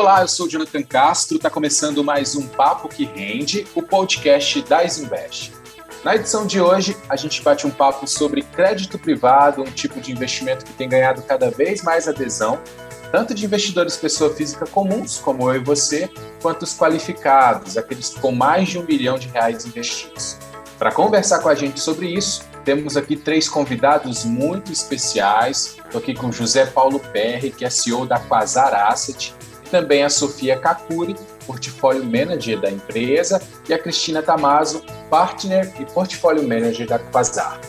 Olá, eu sou o Jonathan Castro, está começando mais um Papo que Rende, o podcast da Isinvest. Na edição de hoje, a gente bate um papo sobre crédito privado, um tipo de investimento que tem ganhado cada vez mais adesão, tanto de investidores pessoa física comuns, como eu e você, quanto os qualificados, aqueles com mais de um milhão de reais investidos. Para conversar com a gente sobre isso, temos aqui três convidados muito especiais. Estou aqui com José Paulo Perry, que é CEO da Quasar Asset, também a Sofia Kakuri, Portfólio Manager da empresa, e a Cristina Tamazo, Partner e Portfólio Manager da Quasar.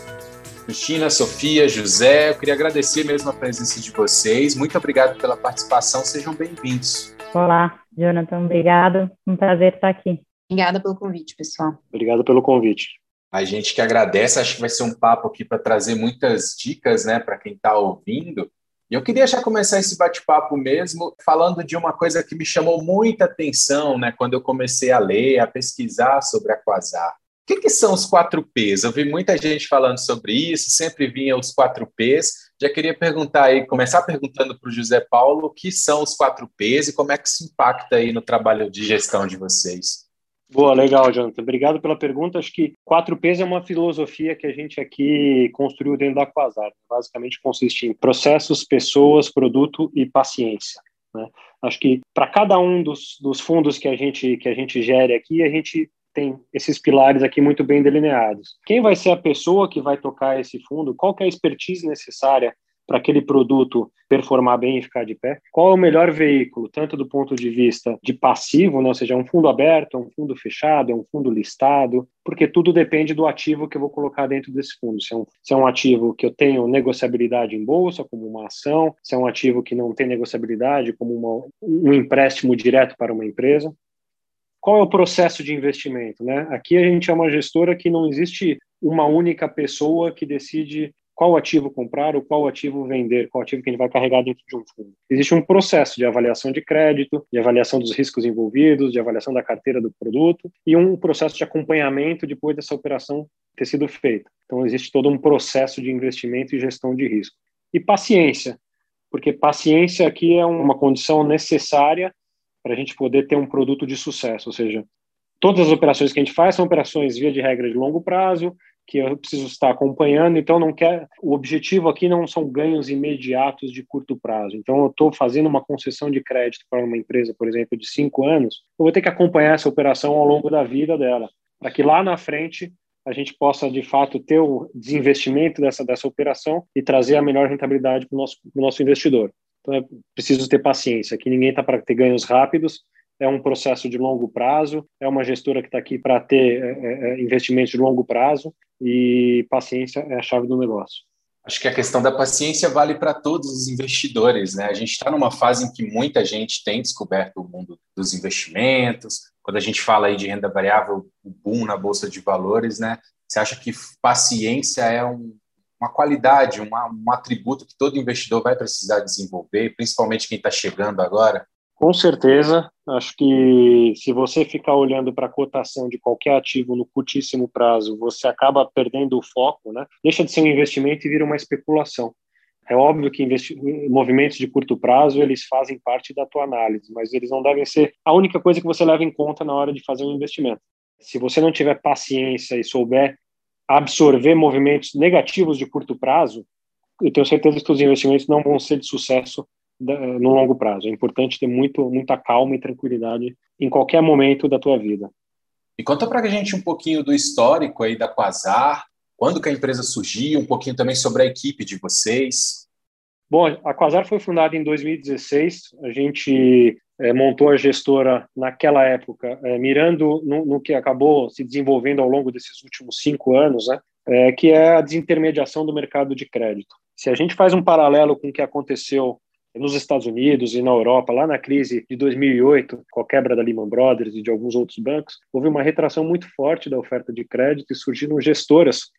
Cristina, Sofia, José, eu queria agradecer mesmo a presença de vocês. Muito obrigado pela participação, sejam bem-vindos. Olá, Jonathan, obrigado. Um prazer estar aqui. Obrigada pelo convite, pessoal. Obrigado pelo convite. A gente que agradece, acho que vai ser um papo aqui para trazer muitas dicas né, para quem está ouvindo. E eu queria já começar esse bate-papo mesmo falando de uma coisa que me chamou muita atenção né, quando eu comecei a ler, a pesquisar sobre a Quasar. O que, que são os quatro P's? Eu vi muita gente falando sobre isso, sempre vinha os quatro P's. Já queria perguntar aí, começar perguntando para o José Paulo o que são os quatro P's e como é que isso impacta aí no trabalho de gestão de vocês. Boa, legal, Jonathan. Obrigado pela pergunta. Acho que 4Ps é uma filosofia que a gente aqui construiu dentro da Quasar. Basicamente consiste em processos, pessoas, produto e paciência. Né? Acho que para cada um dos, dos fundos que a gente que a gente gere aqui, a gente tem esses pilares aqui muito bem delineados. Quem vai ser a pessoa que vai tocar esse fundo? Qual é a expertise necessária para aquele produto performar bem e ficar de pé? Qual é o melhor veículo, tanto do ponto de vista de passivo, né, ou seja, um fundo aberto, um fundo fechado, um fundo listado, porque tudo depende do ativo que eu vou colocar dentro desse fundo. Se é um, se é um ativo que eu tenho negociabilidade em bolsa, como uma ação, se é um ativo que não tem negociabilidade, como uma, um empréstimo direto para uma empresa. Qual é o processo de investimento? Né? Aqui a gente é uma gestora que não existe uma única pessoa que decide qual ativo comprar ou qual ativo vender, qual ativo que a gente vai carregar dentro de um fundo. Existe um processo de avaliação de crédito, de avaliação dos riscos envolvidos, de avaliação da carteira do produto e um processo de acompanhamento depois dessa operação ter sido feita. Então, existe todo um processo de investimento e gestão de risco. E paciência, porque paciência aqui é uma condição necessária para a gente poder ter um produto de sucesso, ou seja, todas as operações que a gente faz são operações via de regra de longo prazo, que eu preciso estar acompanhando, então não quer. O objetivo aqui não são ganhos imediatos de curto prazo. Então, eu estou fazendo uma concessão de crédito para uma empresa, por exemplo, de cinco anos, eu vou ter que acompanhar essa operação ao longo da vida dela, para que lá na frente a gente possa de fato ter o desinvestimento dessa dessa operação e trazer a melhor rentabilidade para o nosso, nosso investidor. Então, é preciso ter paciência. Aqui ninguém está para ter ganhos rápidos é um processo de longo prazo, é uma gestora que está aqui para ter é, é, é, investimentos de longo prazo e paciência é a chave do negócio. Acho que a questão da paciência vale para todos os investidores, né? A gente está numa fase em que muita gente tem descoberto o mundo dos investimentos. Quando a gente fala aí de renda variável, o boom na bolsa de valores, né? Você acha que paciência é um, uma qualidade, uma, um atributo que todo investidor vai precisar desenvolver, principalmente quem está chegando agora? Com certeza, acho que se você ficar olhando para a cotação de qualquer ativo no curtíssimo prazo, você acaba perdendo o foco, né? Deixa de ser um investimento e vira uma especulação. É óbvio que movimentos de curto prazo eles fazem parte da tua análise, mas eles não devem ser a única coisa que você leva em conta na hora de fazer um investimento. Se você não tiver paciência e souber absorver movimentos negativos de curto prazo, eu tenho certeza que os investimentos não vão ser de sucesso no longo prazo. É importante ter muito, muita calma e tranquilidade em qualquer momento da tua vida. E conta para a gente um pouquinho do histórico aí da Quasar, quando que a empresa surgiu, um pouquinho também sobre a equipe de vocês. Bom, a Quasar foi fundada em 2016. A gente é, montou a gestora naquela época, é, mirando no, no, que acabou se desenvolvendo ao longo desses últimos cinco anos, né, é, que é a desintermediação do mercado de crédito. Se a gente faz um paralelo com o que aconteceu nos Estados Unidos e na Europa, lá na crise de 2008, com a quebra da Lehman Brothers e de alguns outros bancos, houve uma retração muito forte da oferta de crédito e surgiram gestoras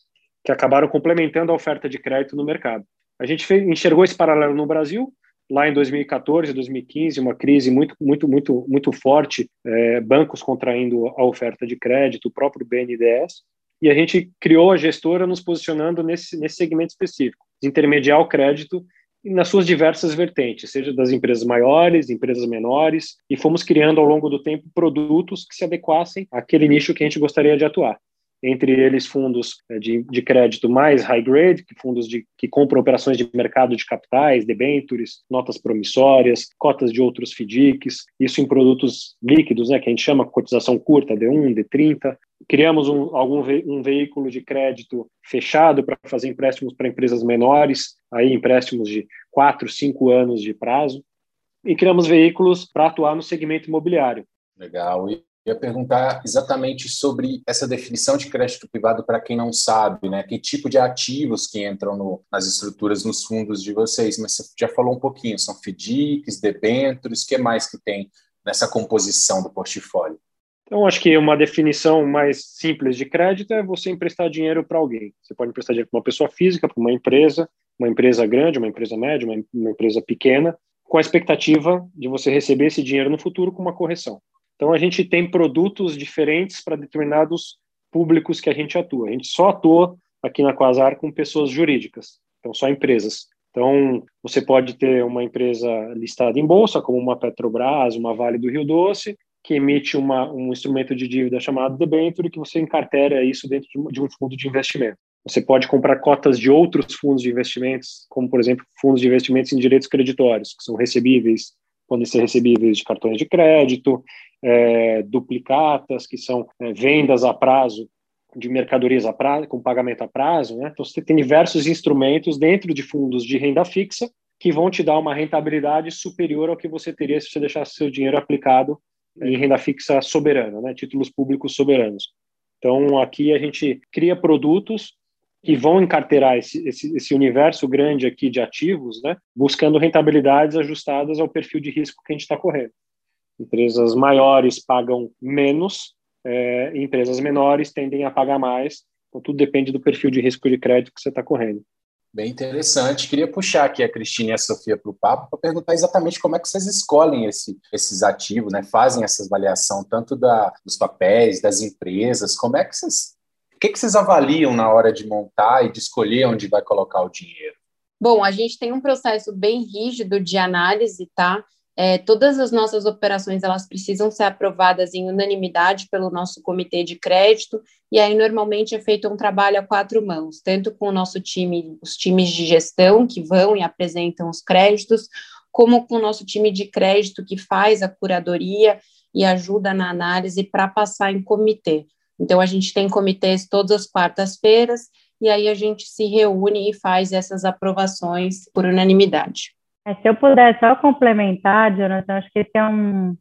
que acabaram complementando a oferta de crédito no mercado. A gente fez, enxergou esse paralelo no Brasil, lá em 2014, 2015, uma crise muito, muito, muito, muito forte, é, bancos contraindo a oferta de crédito, o próprio BNDES, e a gente criou a gestora nos posicionando nesse, nesse segmento específico, intermediar o crédito nas suas diversas vertentes, seja das empresas maiores, empresas menores, e fomos criando ao longo do tempo produtos que se adequassem àquele nicho que a gente gostaria de atuar entre eles fundos eh, de, de crédito mais high grade, fundos de, que compram operações de mercado de capitais, debentures, notas promissórias, cotas de outros FDICs, isso em produtos líquidos, né, que a gente chama cotização curta, D1, D30. Criamos um, algum ve um veículo de crédito fechado para fazer empréstimos para empresas menores, aí empréstimos de 4, 5 anos de prazo, e criamos veículos para atuar no segmento imobiliário. Legal. E ia perguntar exatamente sobre essa definição de crédito privado para quem não sabe, né? Que tipo de ativos que entram no, nas estruturas, nos fundos de vocês? Mas você já falou um pouquinho, são FDICs, debêntures, o que mais que tem nessa composição do portfólio? Então, acho que uma definição mais simples de crédito é você emprestar dinheiro para alguém. Você pode emprestar dinheiro para uma pessoa física, para uma empresa, uma empresa grande, uma empresa média, uma, uma empresa pequena, com a expectativa de você receber esse dinheiro no futuro com uma correção. Então, a gente tem produtos diferentes para determinados públicos que a gente atua. A gente só atua aqui na Quasar com pessoas jurídicas, então só empresas. Então, você pode ter uma empresa listada em bolsa, como uma Petrobras, uma Vale do Rio Doce, que emite uma, um instrumento de dívida chamado debenture, que você encartera isso dentro de um fundo de investimento. Você pode comprar cotas de outros fundos de investimentos, como, por exemplo, fundos de investimentos em direitos creditórios, que são recebíveis, podem ser recebíveis de cartões de crédito, é, duplicatas, que são é, vendas a prazo de mercadorias a prazo, com pagamento a prazo. Né? Então, você tem diversos instrumentos dentro de fundos de renda fixa que vão te dar uma rentabilidade superior ao que você teria se você deixasse seu dinheiro aplicado em renda fixa soberana, né? títulos públicos soberanos. Então, aqui a gente cria produtos que vão encarteirar esse, esse, esse, universo grande aqui de ativos, né? buscando rentabilidades ajustadas ao perfil de risco que a gente está correndo. Empresas maiores pagam menos, é, empresas menores tendem a pagar mais. Então, tudo depende do perfil de risco de crédito que você está correndo. Bem interessante. Queria puxar aqui a Cristina e a Sofia para o papo para perguntar exatamente como é que vocês escolhem esse, esses ativos, né? fazem essa avaliação tanto da, dos papéis, das empresas. Como é que vocês. O que, que vocês avaliam na hora de montar e de escolher onde vai colocar o dinheiro? Bom, a gente tem um processo bem rígido de análise, tá? É, todas as nossas operações elas precisam ser aprovadas em unanimidade pelo nosso comitê de crédito e aí normalmente é feito um trabalho a quatro mãos, tanto com o nosso time, os times de gestão que vão e apresentam os créditos, como com o nosso time de crédito que faz a curadoria e ajuda na análise para passar em comitê. Então a gente tem comitês todas as quartas-feiras e aí a gente se reúne e faz essas aprovações por unanimidade. É, se eu puder só complementar, Jonathan, acho que esse é um,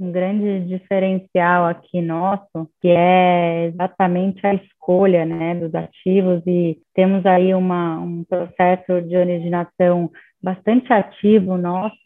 um grande diferencial aqui nosso, que é exatamente a escolha né, dos ativos, e temos aí uma, um processo de originação bastante ativo nosso,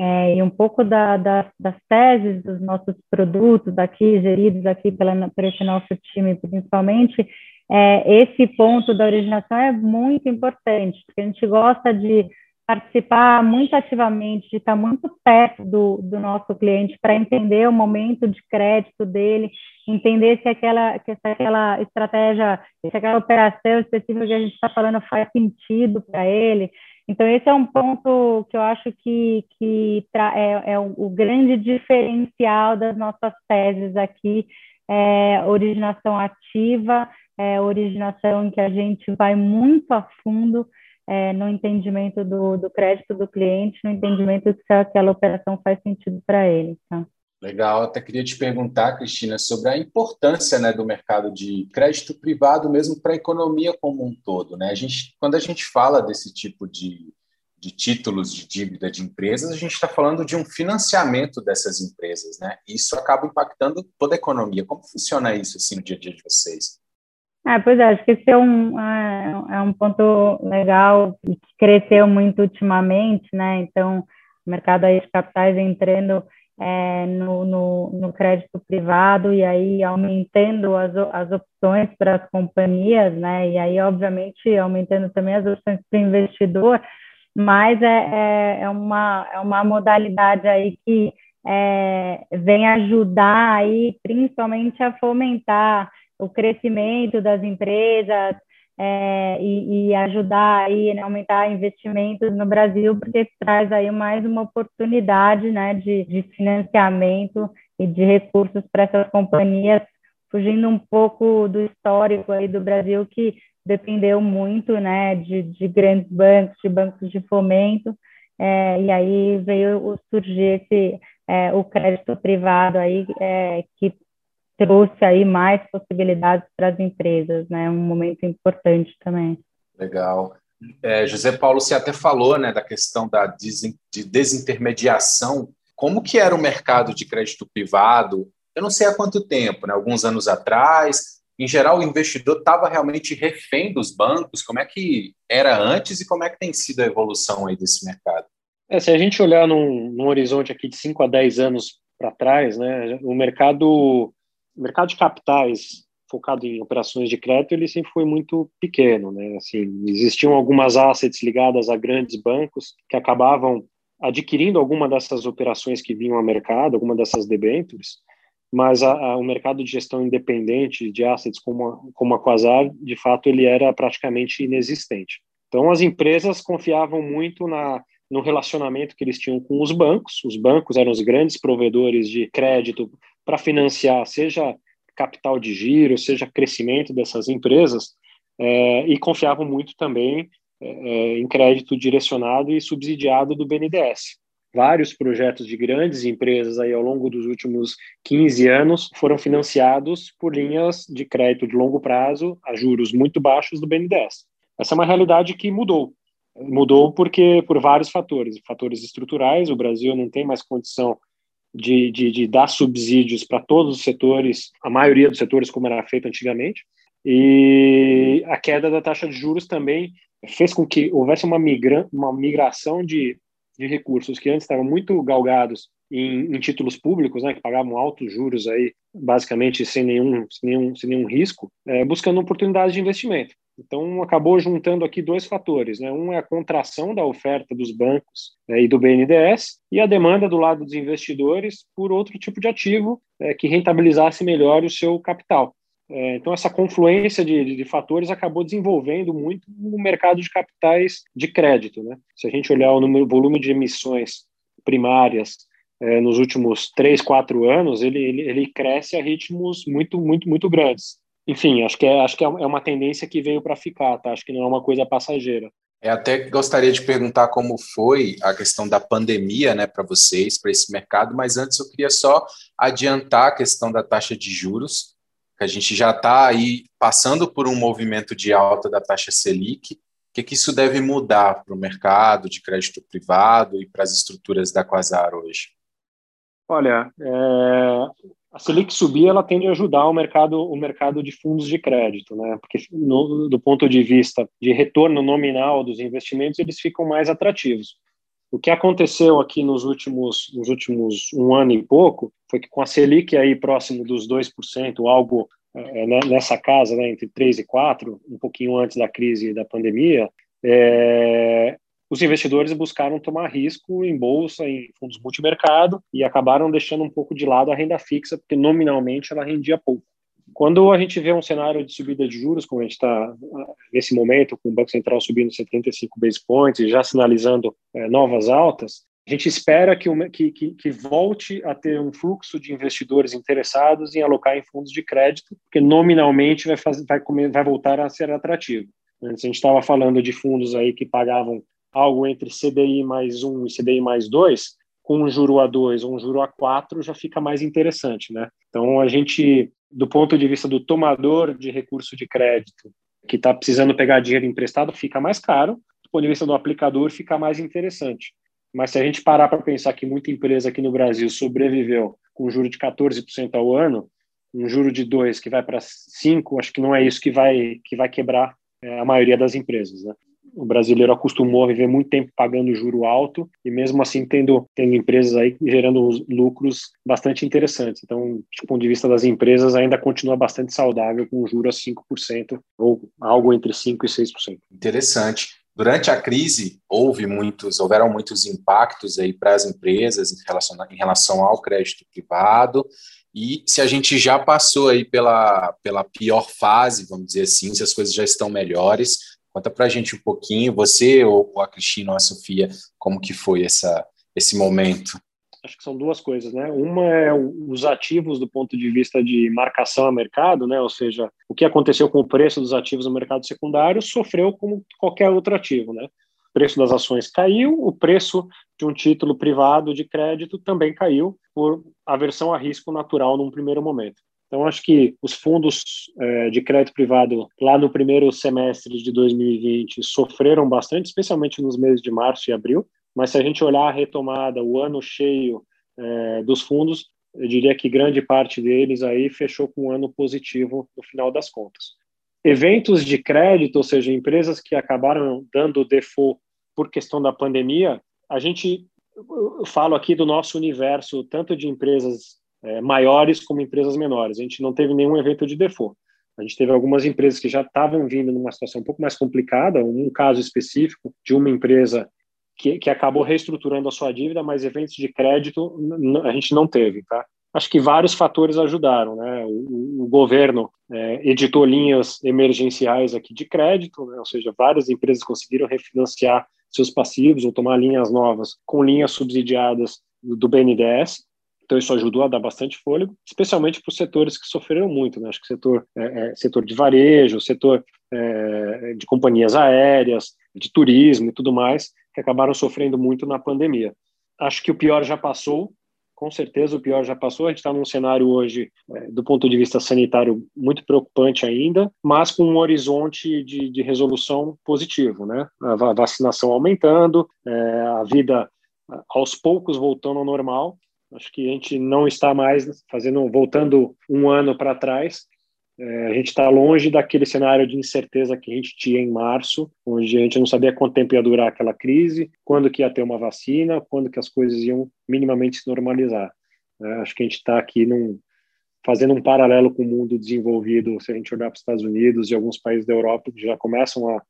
é, e um pouco da, da, das teses dos nossos produtos aqui, geridos aqui pela, por esse nosso time, principalmente, é, esse ponto da originação é muito importante, porque a gente gosta de participar muito ativamente, de estar muito perto do, do nosso cliente para entender o momento de crédito dele, entender se aquela, se aquela estratégia, se aquela operação específica que a gente está falando faz sentido para ele. Então, esse é um ponto que eu acho que, que é, é o, o, grande diferencial das nossas teses aqui, é originação ativa, é originação em que a gente vai muito a fundo é, no entendimento do, do crédito do cliente, no entendimento de se aquela operação faz sentido para ele. Tá? Legal, até queria te perguntar, Cristina, sobre a importância né, do mercado de crédito privado mesmo para a economia como um todo. Né? A gente, quando a gente fala desse tipo de, de títulos de dívida de empresas, a gente está falando de um financiamento dessas empresas. Né? Isso acaba impactando toda a economia. Como funciona isso assim, no dia a dia de vocês? Ah, pois é, acho que esse é um, é, é um ponto legal e que cresceu muito ultimamente, né? Então, o mercado aí de capitais entrando é, no, no, no, crédito privado e aí aumentando as, as opções para as companhias, né? E aí, obviamente, aumentando também as opções para o investidor, mas é, é, é, uma, é uma modalidade aí que é, vem ajudar aí, principalmente a fomentar o crescimento das empresas, é, e, e, ajudar aí, né, aumentar investimentos no Brasil, porque traz aí mais uma oportunidade, né, de, de financiamento e de recursos para essas companhias, fugindo um pouco do histórico aí do Brasil, que dependeu muito, né, de, de grandes bancos, de bancos de fomento, é, e aí veio surgir esse, é, o crédito privado aí, é, que trouxe aí mais possibilidades para as empresas, né? Um momento importante também. Legal. É, José Paulo, você até falou, né, da questão da de desintermediação. Como que era o mercado de crédito privado? Eu não sei há quanto tempo, né? Alguns anos atrás. Em geral, o investidor estava realmente refém dos bancos. Como é que era antes e como é que tem sido a evolução aí desse mercado? É, se a gente olhar num, num horizonte aqui de 5 a 10 anos para trás, né, o mercado o mercado de capitais focado em operações de crédito, ele sempre foi muito pequeno, né? Assim, existiam algumas assets ligadas a grandes bancos que acabavam adquirindo alguma dessas operações que vinham ao mercado, alguma dessas debentures, mas a, a, o mercado de gestão independente de assets como a, como a Quasar, de fato, ele era praticamente inexistente. Então, as empresas confiavam muito na, no relacionamento que eles tinham com os bancos. Os bancos eram os grandes provedores de crédito para financiar, seja capital de giro, seja crescimento dessas empresas, é, e confiavam muito também é, em crédito direcionado e subsidiado do BNDES. Vários projetos de grandes empresas aí ao longo dos últimos 15 anos foram financiados por linhas de crédito de longo prazo a juros muito baixos do BNDES. Essa é uma realidade que mudou. Mudou porque por vários fatores, fatores estruturais. O Brasil não tem mais condição de, de, de dar subsídios para todos os setores, a maioria dos setores, como era feito antigamente. E a queda da taxa de juros também fez com que houvesse uma, migra uma migração de, de recursos que antes estavam muito galgados em, em, títulos públicos, né, que pagavam altos juros aí, basicamente sem nenhum, sem nenhum, sem nenhum risco, é, buscando oportunidades de investimento. Então, acabou juntando aqui dois fatores. Né? Um é a contração da oferta dos bancos né, e do BNDES, e a demanda do lado dos investidores por outro tipo de ativo é, que rentabilizasse melhor o seu capital. É, então, essa confluência de, de, fatores acabou desenvolvendo muito o mercado de capitais de crédito. Né? Se a gente olhar o número, volume de emissões primárias é, nos últimos três, quatro anos, ele, ele, ele cresce a ritmos muito, muito, muito grandes enfim, acho que é, acho que é, é uma tendência que veio para ficar, tá? Acho que não é uma coisa passageira. É, até gostaria de perguntar como foi a questão da pandemia, né, para vocês, para esse mercado, mas antes eu queria só adiantar a questão da taxa de juros, que a gente já está aí passando por um movimento de alta da taxa Selic. O que, que isso deve mudar para o mercado de crédito privado e para as estruturas da Quasar hoje? Olha, é, a Selic subir, ela tende a ajudar o mercado, o mercado de fundos de crédito, né? Porque no, do ponto de vista de retorno nominal dos investimentos, eles ficam mais atrativos. O que aconteceu aqui nos últimos, nos últimos um ano e pouco foi que com a Selic aí próximo dos 2%, algo é, né, nessa casa, né, entre 3 e 4, um pouquinho antes da crise da pandemia, é, os investidores buscaram tomar risco em bolsa, em fundos multimercado e acabaram deixando um pouco de lado a renda fixa, porque nominalmente ela rendia pouco. Quando a gente vê um cenário de subida de juros, como a gente está nesse momento, com o Banco Central subindo 75 base points e já sinalizando é, novas altas, a gente espera que, que, que, volte a ter um fluxo de investidores interessados em alocar em fundos de crédito, porque nominalmente vai, fazer, vai, comer, vai voltar a ser atrativo. Antes a gente estava falando de fundos aí que pagavam algo entre CDI mais 1 e CDI mais 2, com um juro a 2 ou um juro a 4 já fica mais interessante, né? Então a gente, do ponto de vista do tomador de recurso de crédito, que está precisando pegar dinheiro emprestado, fica mais caro. Do ponto de vista do aplicador, fica mais interessante. Mas se a gente parar para pensar que muita empresa aqui no Brasil sobreviveu com um juro de 14% ao ano, um juro de 2 que vai para 5, acho que não é isso que vai, que vai quebrar é, a maioria das empresas. Né? O brasileiro acostumou a viver muito tempo pagando juro alto e mesmo assim tendo, tendo empresas aí gerando lucros bastante interessantes. Então, do ponto de vista das empresas, ainda continua bastante saudável com um juro a 5% ou algo entre 5% e 6%. Interessante. Durante a crise, houve muitos, houveram muitos impactos aí para as empresas em relação, em relação ao crédito privado. e se a gente já passou aí pela, pela pior fase, vamos dizer assim, se as coisas já estão melhores. Conta para a gente um pouquinho, você ou a Cristina ou a Sofia, como que foi essa, esse momento? Acho que são duas coisas, né? Uma é os ativos do ponto de vista de marcação a mercado, né? Ou seja, o que aconteceu com o preço dos ativos no mercado secundário sofreu como qualquer outro ativo, né? O preço das ações caiu, o preço de um título privado de crédito também caiu por aversão a risco natural num primeiro momento. Então, acho que os fundos é, de crédito privado lá no primeiro semestre de 2020 sofreram bastante, especialmente nos meses de março e abril. Mas se a gente olhar a retomada, o ano cheio é, dos fundos, eu diria que grande parte deles aí fechou com um ano positivo no final das contas. Eventos de crédito, ou seja, empresas que acabaram dando default por questão da pandemia, a gente eu falo aqui do nosso universo, tanto de empresas é, maiores como empresas menores. A gente não teve nenhum evento de default. A gente teve algumas empresas que já estavam vindo numa situação um pouco mais complicada, um caso específico de uma empresa que, que acabou reestruturando a sua dívida, mas eventos de crédito a gente não teve, tá? Acho que vários fatores ajudaram, né? O, o governo é, editou linhas emergenciais aqui de crédito, né? ou seja, várias empresas conseguiram refinanciar seus passivos ou tomar linhas novas com linhas subsidiadas do BNDES. Então isso ajudou a dar bastante fôlego, especialmente para os setores que sofreram muito, né? Acho que setor, é, é, setor de varejo, setor é, de companhias aéreas, de turismo e tudo mais, que acabaram sofrendo muito na pandemia. Acho que o pior já passou, com certeza o pior já passou. A gente está num cenário hoje, é, do ponto de vista sanitário, muito preocupante ainda, mas com um horizonte de, de resolução positivo, né? A vacinação aumentando, é, a vida aos poucos voltando ao normal Acho que a gente não está mais fazendo, voltando um ano para trás. É, a gente está longe daquele cenário de incerteza que a gente tinha em março, onde a gente não sabia quanto tempo ia durar aquela crise, quando que ia ter uma vacina, quando que as coisas iam minimamente se normalizar. É, acho que a gente está aqui num, fazendo um paralelo com o mundo desenvolvido, se a gente olhar para os Estados Unidos e alguns países da Europa que já começam a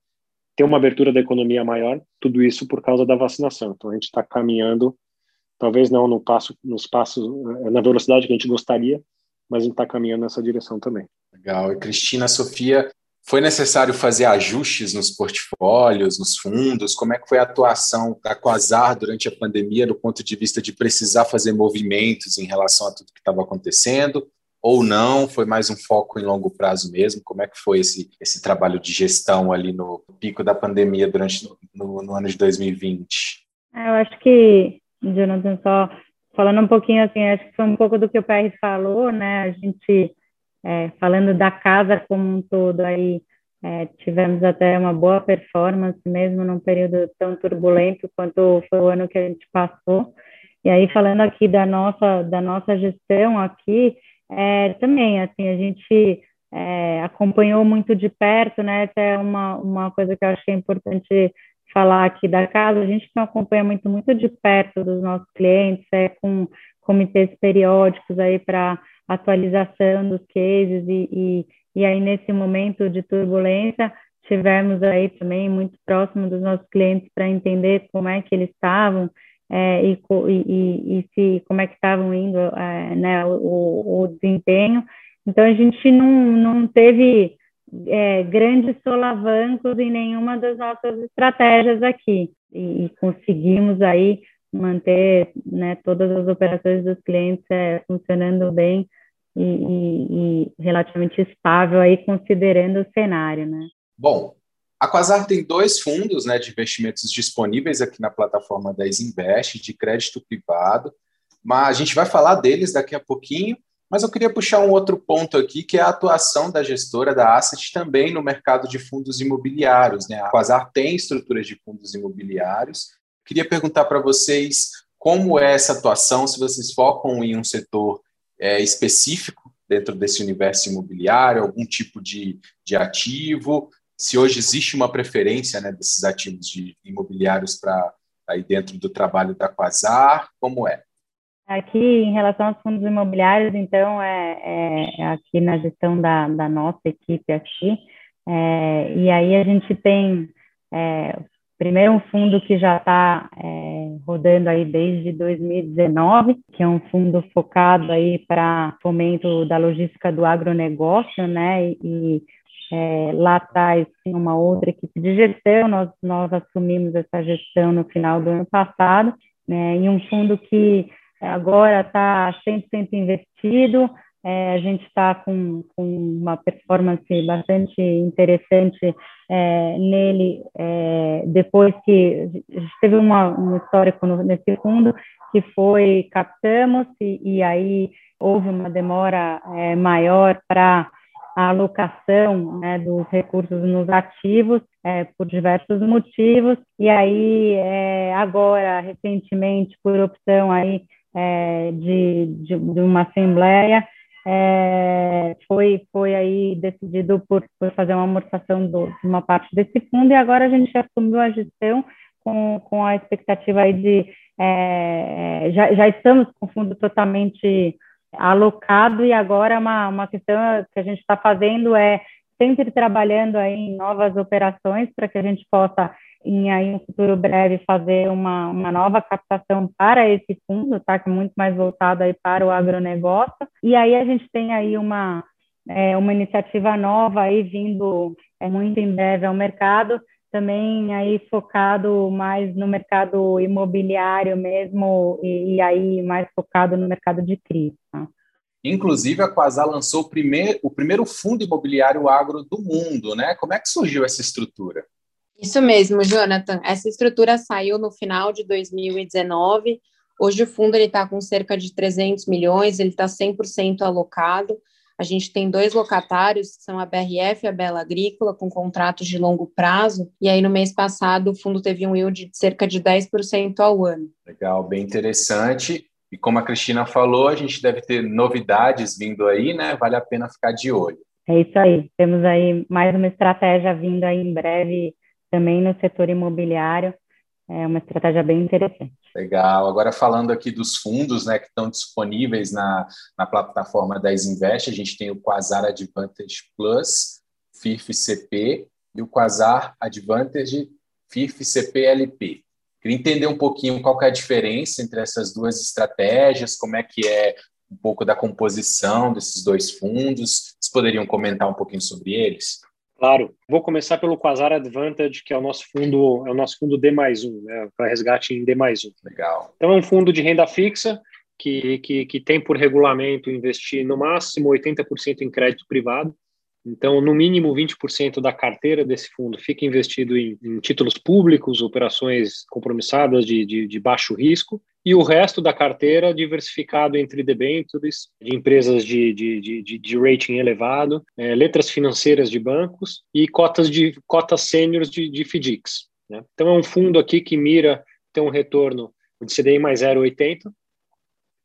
ter uma abertura da economia maior, tudo isso por causa da vacinação. Então a gente está caminhando talvez não no passo, nos passos, eh, na velocidade que a gente gostaria, mas a gente está caminhando nessa direção também. Legal. E Cristina, Sofia, foi necessário fazer ajustes nos portfólios, nos fundos? Como é que foi a atuação da Quasar durante a pandemia, do ponto de vista de precisar fazer movimentos em relação a tudo que estava acontecendo? Ou não? Foi mais um foco em longo prazo mesmo? Como é que foi esse, esse trabalho de gestão ali no pico da pandemia durante no, no ano de 2020? É, eu acho que Jonathan, só falando um pouquinho assim, acho que foi um pouco do que o PR falou, né? A gente, é, falando da casa como um todo, aí é, tivemos até uma boa performance, mesmo num período tão turbulento quanto foi o ano que a gente passou. E aí, falando aqui da nossa, da nossa gestão aqui, é, também, assim, a gente é, acompanhou muito de perto, né? Até uma, uma coisa que eu é importante falar aqui da casa, a gente tem um acompanhamento muito de perto dos nossos clientes, é com comitês periódicos aí para atualização dos cases e, e, e, aí nesse momento de turbulência tivemos aí também muito próximo dos nossos clientes para entender como é que eles estavam é, e, e, se como é que estavam indo é, né, o, o desempenho. Então a gente não, não teve é, grandes solavancos em nenhuma das nossas estratégias aqui e, e conseguimos aí manter né, todas as operações dos clientes é, funcionando bem e, e, e, relativamente estável aí considerando o cenário, né? Bom, a Quasar tem dois fundos né, de investimentos disponíveis aqui na plataforma da Isinvest, de crédito privado, mas a gente vai falar deles daqui a pouquinho. Mas eu queria puxar um outro ponto aqui, que é a atuação da gestora da Asset também no mercado de fundos imobiliários. Né? A Quasar tem estruturas de fundos imobiliários. Queria perguntar para vocês como é essa atuação, se vocês focam em um setor é, específico dentro desse universo imobiliário, algum tipo de, de ativo, se hoje existe uma preferência né, desses ativos de imobiliários para aí dentro do trabalho da Quasar, como é? Aqui, em relação aos fundos imobiliários, então, é, é, é aqui na gestão da, da nossa equipe aqui, é, e aí a gente tem é, primeiro um fundo que já está é, rodando aí desde 2019, que é um fundo focado aí para fomento da logística do agronegócio, né? E, é, lá atrás tinha uma outra equipe de gestão, nós, nós assumimos essa gestão no final do ano passado, né? E um fundo que agora está 100% investido, é, a gente está com, com, uma performance bastante interessante é, nele, é, depois que a gente teve uma, um histórico no, nesse fundo, que foi captamos, e, e aí houve uma demora é, maior para a alocação né, dos recursos nos ativos, é, por diversos motivos, e aí é, agora, recentemente, por opção aí de, de, de uma assembleia, é, foi, foi aí decidido por, por fazer uma amortização do, de uma parte desse fundo e agora a gente assumiu a gestão com, com a expectativa aí de é, já, já estamos com o fundo totalmente alocado e agora uma, uma questão que a gente está fazendo é sempre trabalhando aí em novas operações para que a gente possa em aí um futuro breve fazer uma, uma nova captação para esse fundo, tá? Que é muito mais voltado aí para o agronegócio. E aí a gente tem aí uma, é, uma iniciativa nova aí vindo é, muito em breve ao mercado, também aí focado mais no mercado imobiliário mesmo e, e aí mais focado no mercado de CRI. Tá? Inclusive, a Quasar lançou o primeiro, o primeiro fundo imobiliário agro do mundo, né? Como é que surgiu essa estrutura? Isso mesmo, Jonathan. Essa estrutura saiu no final de 2019. Hoje o fundo está com cerca de 300 milhões, ele está 100% alocado. A gente tem dois locatários, que são a BRF e a Bela Agrícola, com contratos de longo prazo. E aí, no mês passado, o fundo teve um yield de cerca de 10% ao ano. Legal, bem interessante. E como a Cristina falou, a gente deve ter novidades vindo aí, né? Vale a pena ficar de olho. É isso aí. Temos aí mais uma estratégia vindo aí em breve também no setor imobiliário. É uma estratégia bem interessante. Legal. Agora falando aqui dos fundos né, que estão disponíveis na, na plataforma da Invest, a gente tem o Quasar Advantage Plus, FIF CP e o Quasar Advantage FIF CPLP. Queria entender um pouquinho qual é a diferença entre essas duas estratégias, como é que é um pouco da composição desses dois fundos. Vocês poderiam comentar um pouquinho sobre eles? Claro. Vou começar pelo Quasar Advantage, que é o nosso fundo, é o nosso fundo D mais um, né, para resgate em D mais um. Legal. Então é um fundo de renda fixa que, que, que tem por regulamento investir no máximo 80% em crédito privado. Então, no mínimo 20% da carteira desse fundo fica investido em, em títulos públicos, operações compromissadas de, de, de, baixo risco, e o resto da carteira diversificado entre debêntures de empresas de, de, de, de rating elevado, é, letras financeiras de bancos e cotas de cotas sêniores de, de FDICs. Né? Então, é um fundo aqui que mira ter um retorno de CDI mais 0,80,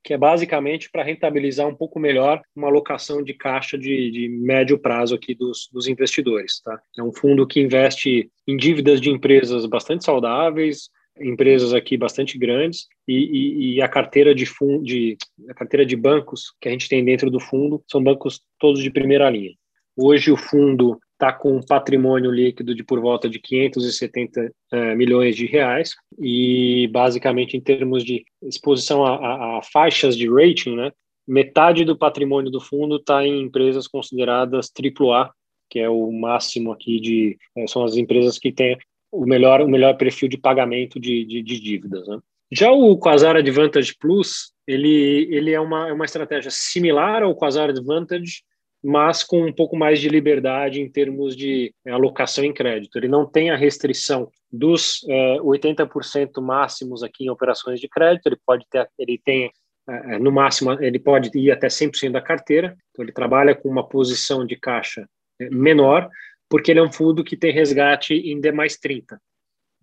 que é basicamente para rentabilizar um pouco melhor uma alocação de caixa de, de médio prazo aqui dos, dos, investidores. Tá? É um fundo que investe em dívidas de empresas bastante saudáveis, empresas aqui bastante grandes e, e, e a carteira de, fundo, de a carteira de bancos que a gente tem dentro do fundo são bancos todos de primeira linha. Hoje o fundo está com um patrimônio líquido de por volta de 570 uh, milhões de reais e basicamente em termos de exposição a, a, a faixas de rating, né, metade do patrimônio do fundo está em empresas consideradas AAA, que é o máximo aqui de é, são as empresas que têm o melhor o melhor perfil de pagamento de, de, de dívidas. Né? Já o Quasar Advantage Plus ele ele é uma, é uma estratégia similar ao Quasar Advantage mas com um pouco mais de liberdade em termos de é, alocação em crédito. Ele não tem a restrição dos é, 80% máximos aqui em operações de crédito, ele pode ter, ele tem é, no máximo, ele pode ir até 100% da carteira, então ele trabalha com uma posição de caixa é, menor, porque ele é um fundo que tem resgate em D mais 30.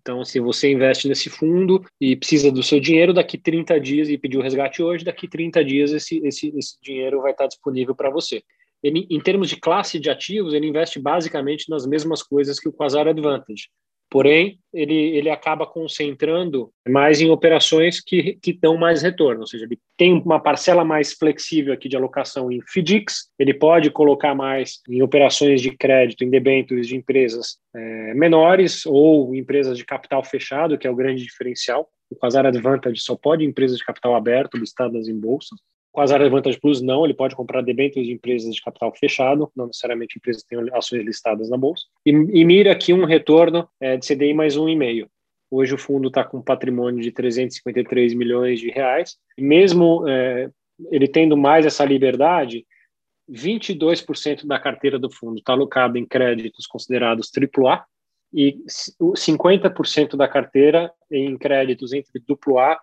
Então, se você investe nesse fundo e precisa do seu dinheiro, daqui 30 dias, e pediu resgate hoje, daqui 30 dias esse, esse, esse dinheiro vai estar disponível para você ele, em termos de classe de ativos, ele investe basicamente nas mesmas coisas que o Quasar Advantage. Porém, ele, ele acaba concentrando mais em operações que, que dão mais retorno, ou seja, ele tem uma parcela mais flexível aqui de alocação em FDICs, ele pode colocar mais em operações de crédito, em debêntures de empresas é, menores ou empresas de capital fechado, que é o grande diferencial. O Quasar Advantage só pode empresas de capital aberto listadas em bolsa. Com as áreas Vantage Plus, não, ele pode comprar debêntures de empresas de capital fechado, não necessariamente empresas que têm ações listadas na bolsa, e, e mira aqui um retorno é, de CDI mais um e meio. Hoje o fundo está com um patrimônio de 353 milhões de reais, mesmo é, ele tendo mais essa liberdade, 22% da carteira do fundo está alocada em créditos considerados AAA e 50% da carteira em créditos entre AAA,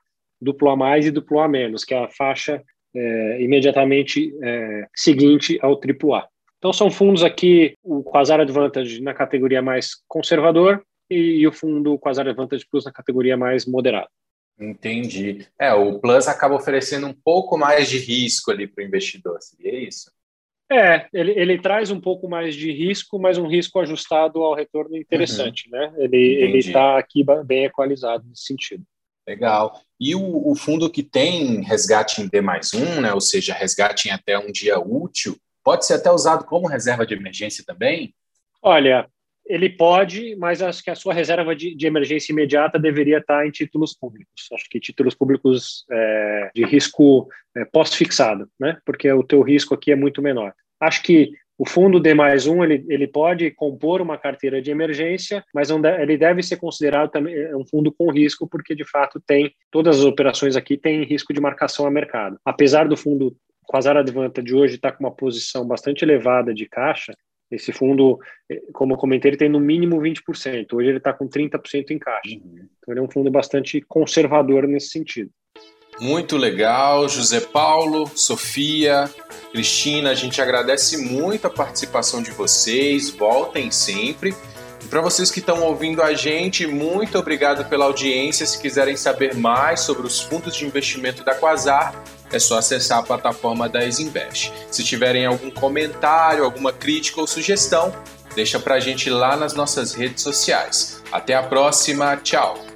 AA+, e AA-, que é a faixa é, imediatamente é, seguinte ao AAA. Então, são fundos aqui, o Quasar Advantage na categoria mais conservador e, e o fundo Quasar Advantage Plus na categoria mais moderada. Entendi. É, o Plus acaba oferecendo um pouco mais de risco ali para o investidor, seria isso? É, ele, ele traz um pouco mais de risco, mas um risco ajustado ao retorno interessante, uhum. né? Ele está aqui bem equalizado nesse sentido. Legal. E o, o, fundo que tem resgate em D mais um, né, ou seja, resgate em até um dia útil, pode ser até usado como reserva de emergência também? Olha, ele pode, mas acho que a sua reserva de, de emergência imediata deveria estar em títulos públicos. Acho que títulos públicos é, de risco é, pós-fixado, né? Porque o teu risco aqui é muito menor. Acho que o fundo D mais um ele, ele pode compor uma carteira de emergência, mas não deve, ele deve ser considerado também é um fundo com risco, porque de fato tem todas as operações aqui têm risco de marcação a mercado. Apesar do fundo Quasar Advanta de hoje estar tá com uma posição bastante elevada de caixa, esse fundo, é, como eu comentei, ele tem no mínimo 20%. Hoje ele está com 30% em caixa. Uhum. Então ele é um fundo bastante conservador nesse sentido. Muito legal, José Paulo, Sofia, Cristina, a gente agradece muito a participação de vocês, voltem sempre. E para vocês que estão ouvindo a gente, muito obrigado pela audiência. Se quiserem saber mais sobre os fundos de investimento da Quasar, é só acessar a plataforma da Isinvest. Se tiverem algum comentário, alguma crítica ou sugestão, deixa para a gente lá nas nossas redes sociais. Até a próxima, tchau!